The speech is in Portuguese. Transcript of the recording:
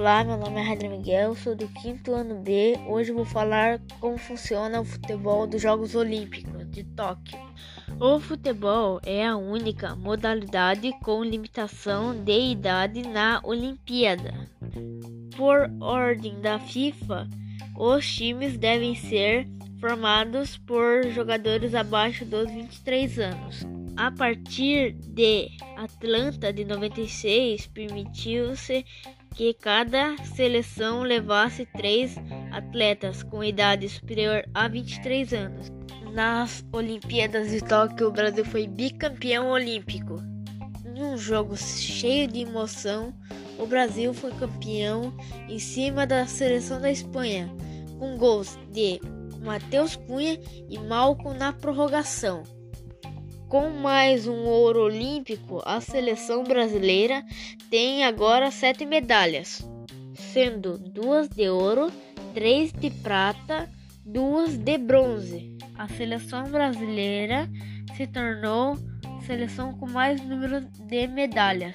Olá, meu nome é Radra Miguel, sou do quinto ano B. Hoje vou falar como funciona o futebol dos Jogos Olímpicos de Tóquio. O futebol é a única modalidade com limitação de idade na Olimpíada. Por ordem da FIFA, os times devem ser formados por jogadores abaixo dos 23 anos. A partir de Atlanta de 96, permitiu-se que cada seleção levasse três atletas com idade superior a 23 anos. Nas Olimpíadas de Tóquio, o Brasil foi bicampeão olímpico. Num jogo cheio de emoção, o Brasil foi campeão em cima da seleção da Espanha, com gols de Matheus Cunha e Malcom na prorrogação. Com mais um ouro olímpico, a seleção brasileira tem agora sete medalhas, sendo duas de ouro, três de prata, duas de bronze. A seleção brasileira se tornou a seleção com mais número de medalhas.